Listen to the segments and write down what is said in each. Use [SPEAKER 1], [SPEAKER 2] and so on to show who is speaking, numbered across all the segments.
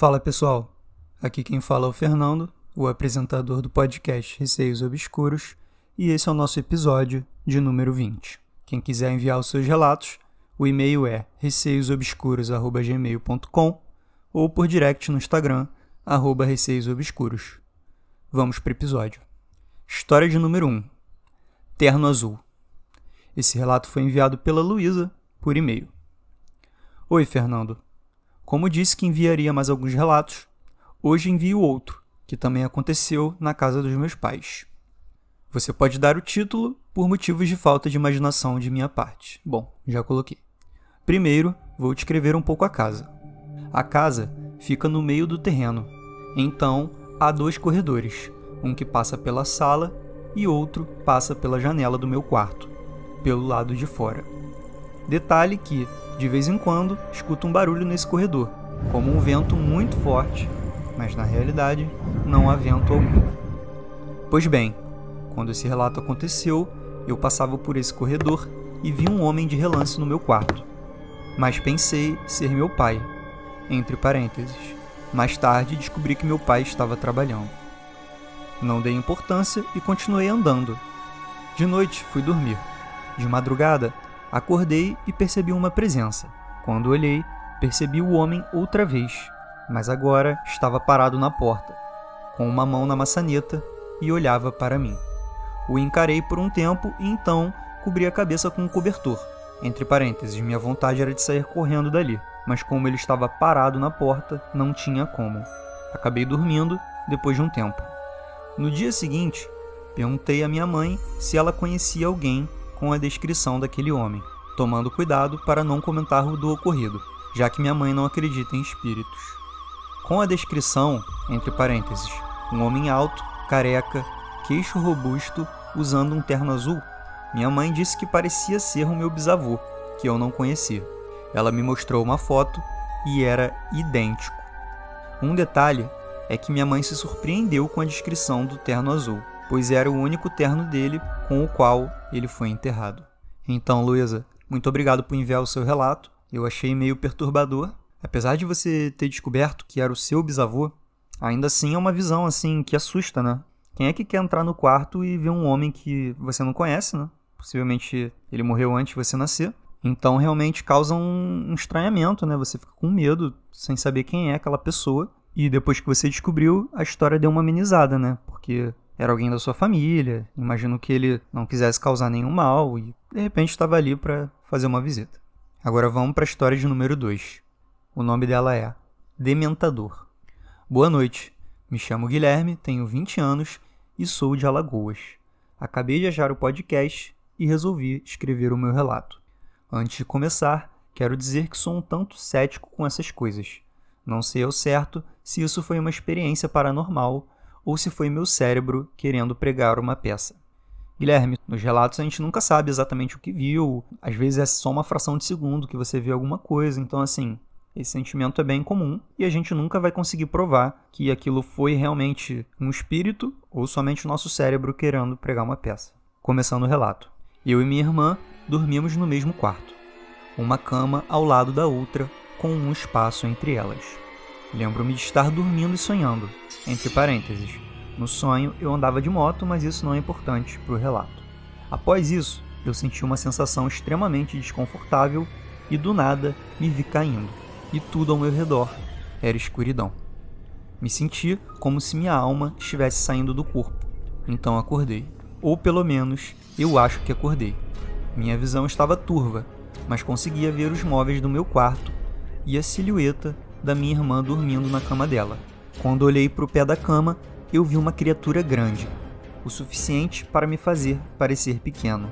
[SPEAKER 1] Fala pessoal, aqui quem fala é o Fernando, o apresentador do podcast Receios Obscuros, e esse é o nosso episódio de número 20. Quem quiser enviar os seus relatos, o e-mail é receiosobscuros.gmail.com ou por direct no Instagram, arroba receiosobscuros. Vamos para o episódio. História de número 1. Terno Azul. Esse relato foi enviado pela Luísa por e-mail. Oi, Fernando. Como disse que enviaria mais alguns relatos, hoje envio outro, que também aconteceu na casa dos meus pais. Você pode dar o título por motivos de falta de imaginação de minha parte. Bom, já coloquei. Primeiro, vou descrever um pouco a casa. A casa fica no meio do terreno, então há dois corredores, um que passa pela sala e outro passa pela janela do meu quarto, pelo lado de fora. Detalhe que, de vez em quando, escuto um barulho nesse corredor, como um vento muito forte, mas na realidade não há vento algum. Pois bem, quando esse relato aconteceu, eu passava por esse corredor e vi um homem de relance no meu quarto. Mas pensei ser meu pai, entre parênteses. Mais tarde descobri que meu pai estava trabalhando. Não dei importância e continuei andando. De noite fui dormir. De madrugada Acordei e percebi uma presença. Quando olhei, percebi o homem outra vez, mas agora estava parado na porta, com uma mão na maçaneta e olhava para mim. O encarei por um tempo e então cobri a cabeça com um cobertor. Entre parênteses, minha vontade era de sair correndo dali, mas como ele estava parado na porta, não tinha como. Acabei dormindo depois de um tempo. No dia seguinte, perguntei à minha mãe se ela conhecia alguém com a descrição daquele homem, tomando cuidado para não comentar o do ocorrido, já que minha mãe não acredita em espíritos. Com a descrição, entre parênteses, um homem alto, careca, queixo robusto, usando um terno azul, minha mãe disse que parecia ser o meu bisavô, que eu não conhecia. Ela me mostrou uma foto e era idêntico. Um detalhe é que minha mãe se surpreendeu com a descrição do terno azul pois era o único terno dele com o qual ele foi enterrado. Então, Luísa, muito obrigado por enviar o seu relato. Eu achei meio perturbador. Apesar de você ter descoberto que era o seu bisavô, ainda assim é uma visão assim que assusta, né? Quem é que quer entrar no quarto e ver um homem que você não conhece, né? Possivelmente ele morreu antes de você nascer. Então realmente causa um estranhamento, né? Você fica com medo sem saber quem é aquela pessoa. E depois que você descobriu, a história deu uma amenizada, né? Porque era alguém da sua família. Imagino que ele não quisesse causar nenhum mal e de repente estava ali para fazer uma visita. Agora vamos para a história de número 2. O nome dela é Dementador. Boa noite. Me chamo Guilherme, tenho 20 anos e sou de Alagoas. Acabei de achar o podcast e resolvi escrever o meu relato. Antes de começar, quero dizer que sou um tanto cético com essas coisas. Não sei ao certo se isso foi uma experiência paranormal ou se foi meu cérebro querendo pregar uma peça. Guilherme, nos relatos a gente nunca sabe exatamente o que viu, às vezes é só uma fração de segundo que você vê alguma coisa, então assim, esse sentimento é bem comum e a gente nunca vai conseguir provar que aquilo foi realmente um espírito ou somente o nosso cérebro querendo pregar uma peça. Começando o relato. Eu e minha irmã dormíamos no mesmo quarto, uma cama ao lado da outra, com um espaço entre elas. Lembro-me de estar dormindo e sonhando. Entre parênteses, no sonho eu andava de moto, mas isso não é importante para o relato. Após isso, eu senti uma sensação extremamente desconfortável e do nada me vi caindo, e tudo ao meu redor era escuridão. Me senti como se minha alma estivesse saindo do corpo. Então acordei. Ou pelo menos eu acho que acordei. Minha visão estava turva, mas conseguia ver os móveis do meu quarto e a silhueta da minha irmã dormindo na cama dela. Quando olhei para o pé da cama, eu vi uma criatura grande, o suficiente para me fazer parecer pequeno.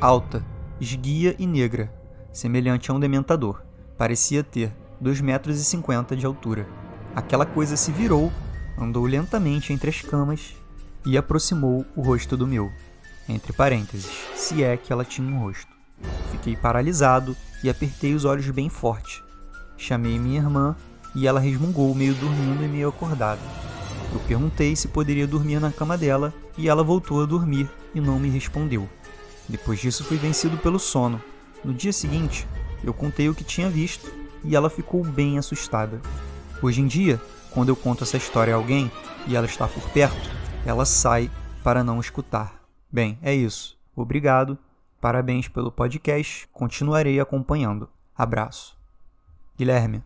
[SPEAKER 1] Alta, esguia e negra, semelhante a um dementador. Parecia ter 2,50 metros de altura. Aquela coisa se virou, andou lentamente entre as camas e aproximou o rosto do meu. Entre parênteses, se é que ela tinha um rosto. Fiquei paralisado e apertei os olhos bem forte, Chamei minha irmã e ela resmungou, meio dormindo e meio acordada. Eu perguntei se poderia dormir na cama dela e ela voltou a dormir e não me respondeu. Depois disso, fui vencido pelo sono. No dia seguinte, eu contei o que tinha visto e ela ficou bem assustada. Hoje em dia, quando eu conto essa história a alguém e ela está por perto, ela sai para não escutar. Bem, é isso. Obrigado. Parabéns pelo podcast. Continuarei acompanhando. Abraço. Guilherme,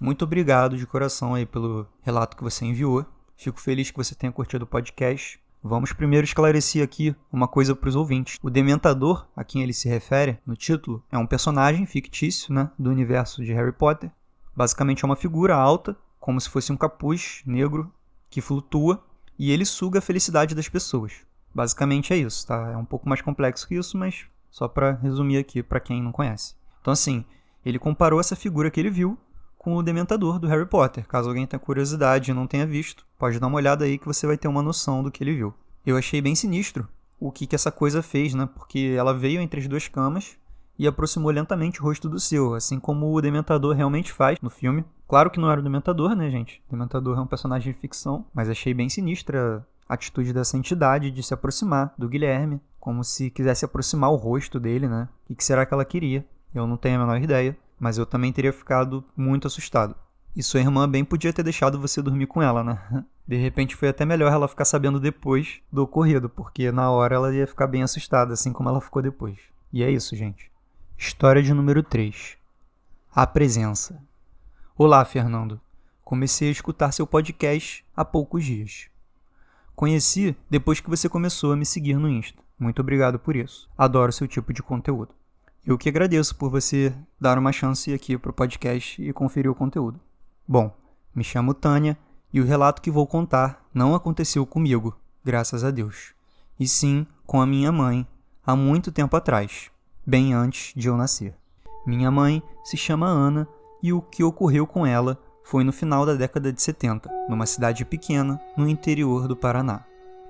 [SPEAKER 1] muito obrigado de coração aí pelo relato que você enviou. Fico feliz que você tenha curtido o podcast. Vamos primeiro esclarecer aqui uma coisa para os ouvintes. O Dementador, a quem ele se refere no título, é um personagem fictício né, do universo de Harry Potter. Basicamente é uma figura alta, como se fosse um capuz negro que flutua e ele suga a felicidade das pessoas. Basicamente é isso, tá? É um pouco mais complexo que isso, mas só para resumir aqui para quem não conhece. Então assim, ele comparou essa figura que ele viu com o Dementador do Harry Potter. Caso alguém tenha curiosidade e não tenha visto, pode dar uma olhada aí que você vai ter uma noção do que ele viu. Eu achei bem sinistro o que, que essa coisa fez, né? Porque ela veio entre as duas camas e aproximou lentamente o rosto do seu, assim como o Dementador realmente faz no filme. Claro que não era o Dementador, né, gente? O Dementador é um personagem de ficção, mas achei bem sinistra a atitude dessa entidade de se aproximar do Guilherme, como se quisesse aproximar o rosto dele, né? O que será que ela queria? Eu não tenho a menor ideia mas eu também teria ficado muito assustado. E sua irmã bem podia ter deixado você dormir com ela, né? De repente foi até melhor ela ficar sabendo depois do ocorrido, porque na hora ela ia ficar bem assustada, assim como ela ficou depois. E é isso, gente. História de número 3. A presença. Olá, Fernando. Comecei a escutar seu podcast há poucos dias. Conheci depois que você começou a me seguir no Insta. Muito obrigado por isso. Adoro seu tipo de conteúdo. Eu que agradeço por você dar uma chance aqui para o podcast e conferir o conteúdo. Bom, me chamo Tânia e o relato que vou contar não aconteceu comigo, graças a Deus, e sim com a minha mãe, há muito tempo atrás, bem antes de eu nascer. Minha mãe se chama Ana e o que ocorreu com ela foi no final da década de 70, numa cidade pequena no interior do Paraná.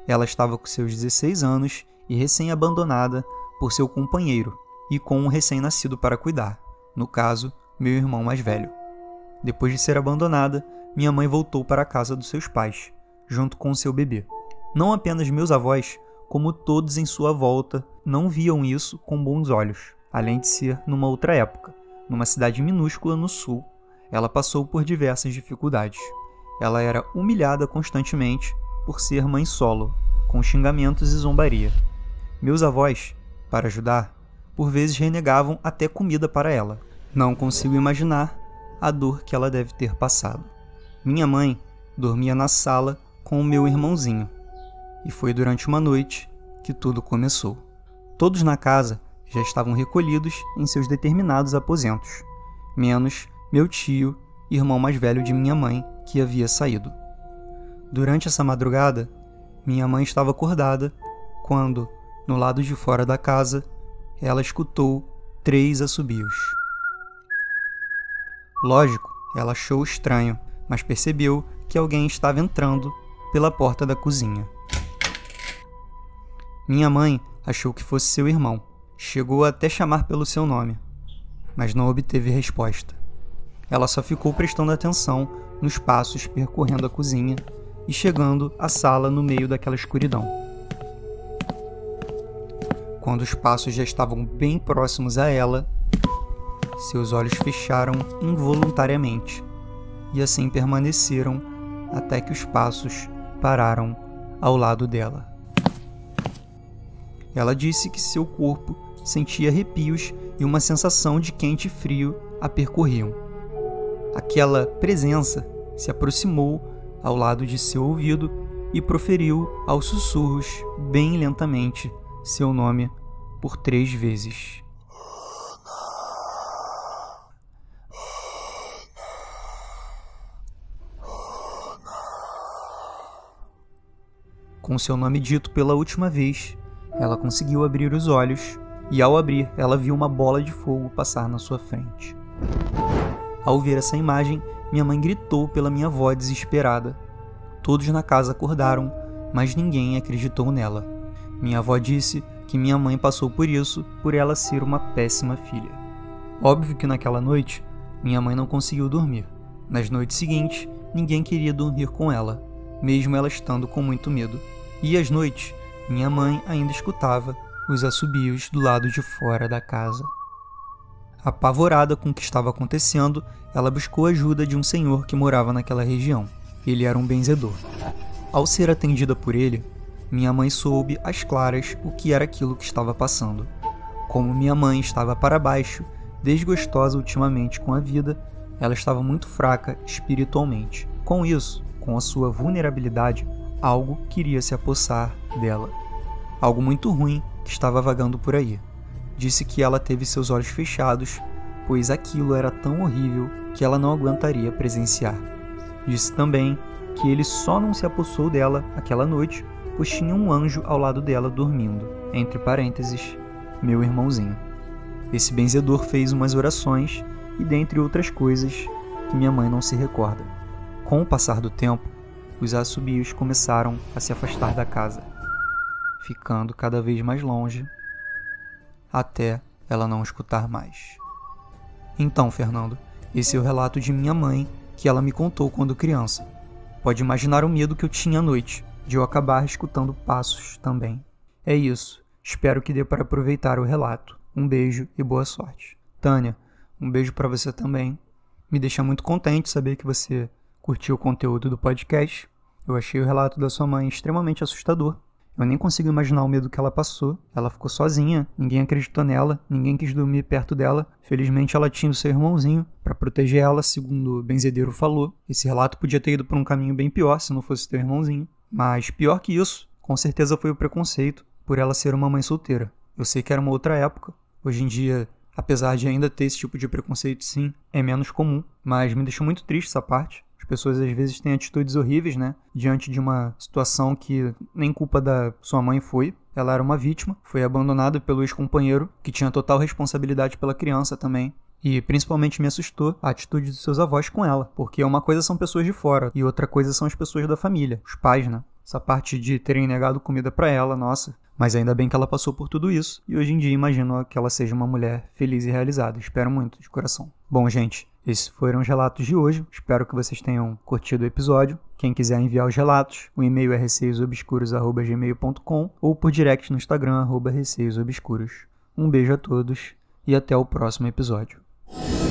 [SPEAKER 1] Ela estava com seus 16 anos e recém-abandonada por seu companheiro, e com um recém-nascido para cuidar, no caso, meu irmão mais velho. Depois de ser abandonada, minha mãe voltou para a casa dos seus pais, junto com seu bebê. Não apenas meus avós, como todos em sua volta, não viam isso com bons olhos, além de ser numa outra época, numa cidade minúscula no sul. Ela passou por diversas dificuldades. Ela era humilhada constantemente por ser mãe solo, com xingamentos e zombaria. Meus avós, para ajudar, por vezes renegavam até comida para ela. Não consigo imaginar a dor que ela deve ter passado. Minha mãe dormia na sala com o meu irmãozinho, e foi durante uma noite que tudo começou. Todos na casa já estavam recolhidos em seus determinados aposentos, menos meu tio, irmão mais velho de minha mãe, que havia saído. Durante essa madrugada, minha mãe estava acordada quando, no lado de fora da casa, ela escutou três assobios. Lógico, ela achou estranho, mas percebeu que alguém estava entrando pela porta da cozinha. Minha mãe achou que fosse seu irmão. Chegou até chamar pelo seu nome, mas não obteve resposta. Ela só ficou prestando atenção nos passos percorrendo a cozinha e chegando à sala no meio daquela escuridão. Quando os passos já estavam bem próximos a ela, seus olhos fecharam involuntariamente e assim permaneceram até que os passos pararam ao lado dela. Ela disse que seu corpo sentia arrepios e uma sensação de quente e frio a percorriam. Aquela presença se aproximou ao lado de seu ouvido e proferiu aos sussurros, bem lentamente, seu nome por três vezes. Com seu nome dito pela última vez, ela conseguiu abrir os olhos e, ao abrir, ela viu uma bola de fogo passar na sua frente. Ao ver essa imagem, minha mãe gritou pela minha avó desesperada. Todos na casa acordaram, mas ninguém acreditou nela. Minha avó disse que minha mãe passou por isso por ela ser uma péssima filha. Óbvio que naquela noite, minha mãe não conseguiu dormir. Nas noites seguintes, ninguém queria dormir com ela, mesmo ela estando com muito medo. E às noites, minha mãe ainda escutava os assobios do lado de fora da casa. Apavorada com o que estava acontecendo, ela buscou ajuda de um senhor que morava naquela região. Ele era um benzedor. Ao ser atendida por ele, minha mãe soube às claras o que era aquilo que estava passando. Como minha mãe estava para baixo, desgostosa ultimamente com a vida, ela estava muito fraca espiritualmente. Com isso, com a sua vulnerabilidade, algo queria se apossar dela. Algo muito ruim que estava vagando por aí. Disse que ela teve seus olhos fechados, pois aquilo era tão horrível que ela não aguentaria presenciar. Disse também que ele só não se apossou dela aquela noite, pois tinha um anjo ao lado dela dormindo, entre parênteses, meu irmãozinho. Esse benzedor fez umas orações e, dentre outras coisas, que minha mãe não se recorda. Com o passar do tempo, os assobios começaram a se afastar da casa, ficando cada vez mais longe até ela não escutar mais. Então, Fernando, esse é o relato de minha mãe que ela me contou quando criança. Pode imaginar o medo que eu tinha à noite de eu acabar escutando passos também. É isso. Espero que dê para aproveitar o relato. Um beijo e boa sorte. Tânia, um beijo para você também. Me deixa muito contente saber que você curtiu o conteúdo do podcast. Eu achei o relato da sua mãe extremamente assustador eu nem consigo imaginar o medo que ela passou. Ela ficou sozinha, ninguém acreditou nela, ninguém quis dormir perto dela. Felizmente ela tinha o seu irmãozinho para proteger ela, segundo o benzedeiro falou. Esse relato podia ter ido por um caminho bem pior se não fosse teu irmãozinho. Mas pior que isso, com certeza foi o preconceito por ela ser uma mãe solteira. Eu sei que era uma outra época. Hoje em dia, apesar de ainda ter esse tipo de preconceito, sim, é menos comum. Mas me deixou muito triste essa parte. As pessoas às vezes têm atitudes horríveis, né? Diante de uma situação que nem culpa da sua mãe foi. Ela era uma vítima, foi abandonada pelo ex-companheiro, que tinha total responsabilidade pela criança também. E principalmente me assustou a atitude dos seus avós com ela, porque uma coisa são pessoas de fora e outra coisa são as pessoas da família, os pais, né? Essa parte de terem negado comida para ela, nossa. Mas ainda bem que ela passou por tudo isso e hoje em dia imagino que ela seja uma mulher feliz e realizada. Espero muito, de coração. Bom, gente, esses foram os relatos de hoje. Espero que vocês tenham curtido o episódio. Quem quiser enviar os relatos, o e-mail é receiosobscuros.gmail.com ou por direct no Instagram, receiosobscuros. Um beijo a todos e até o próximo episódio. you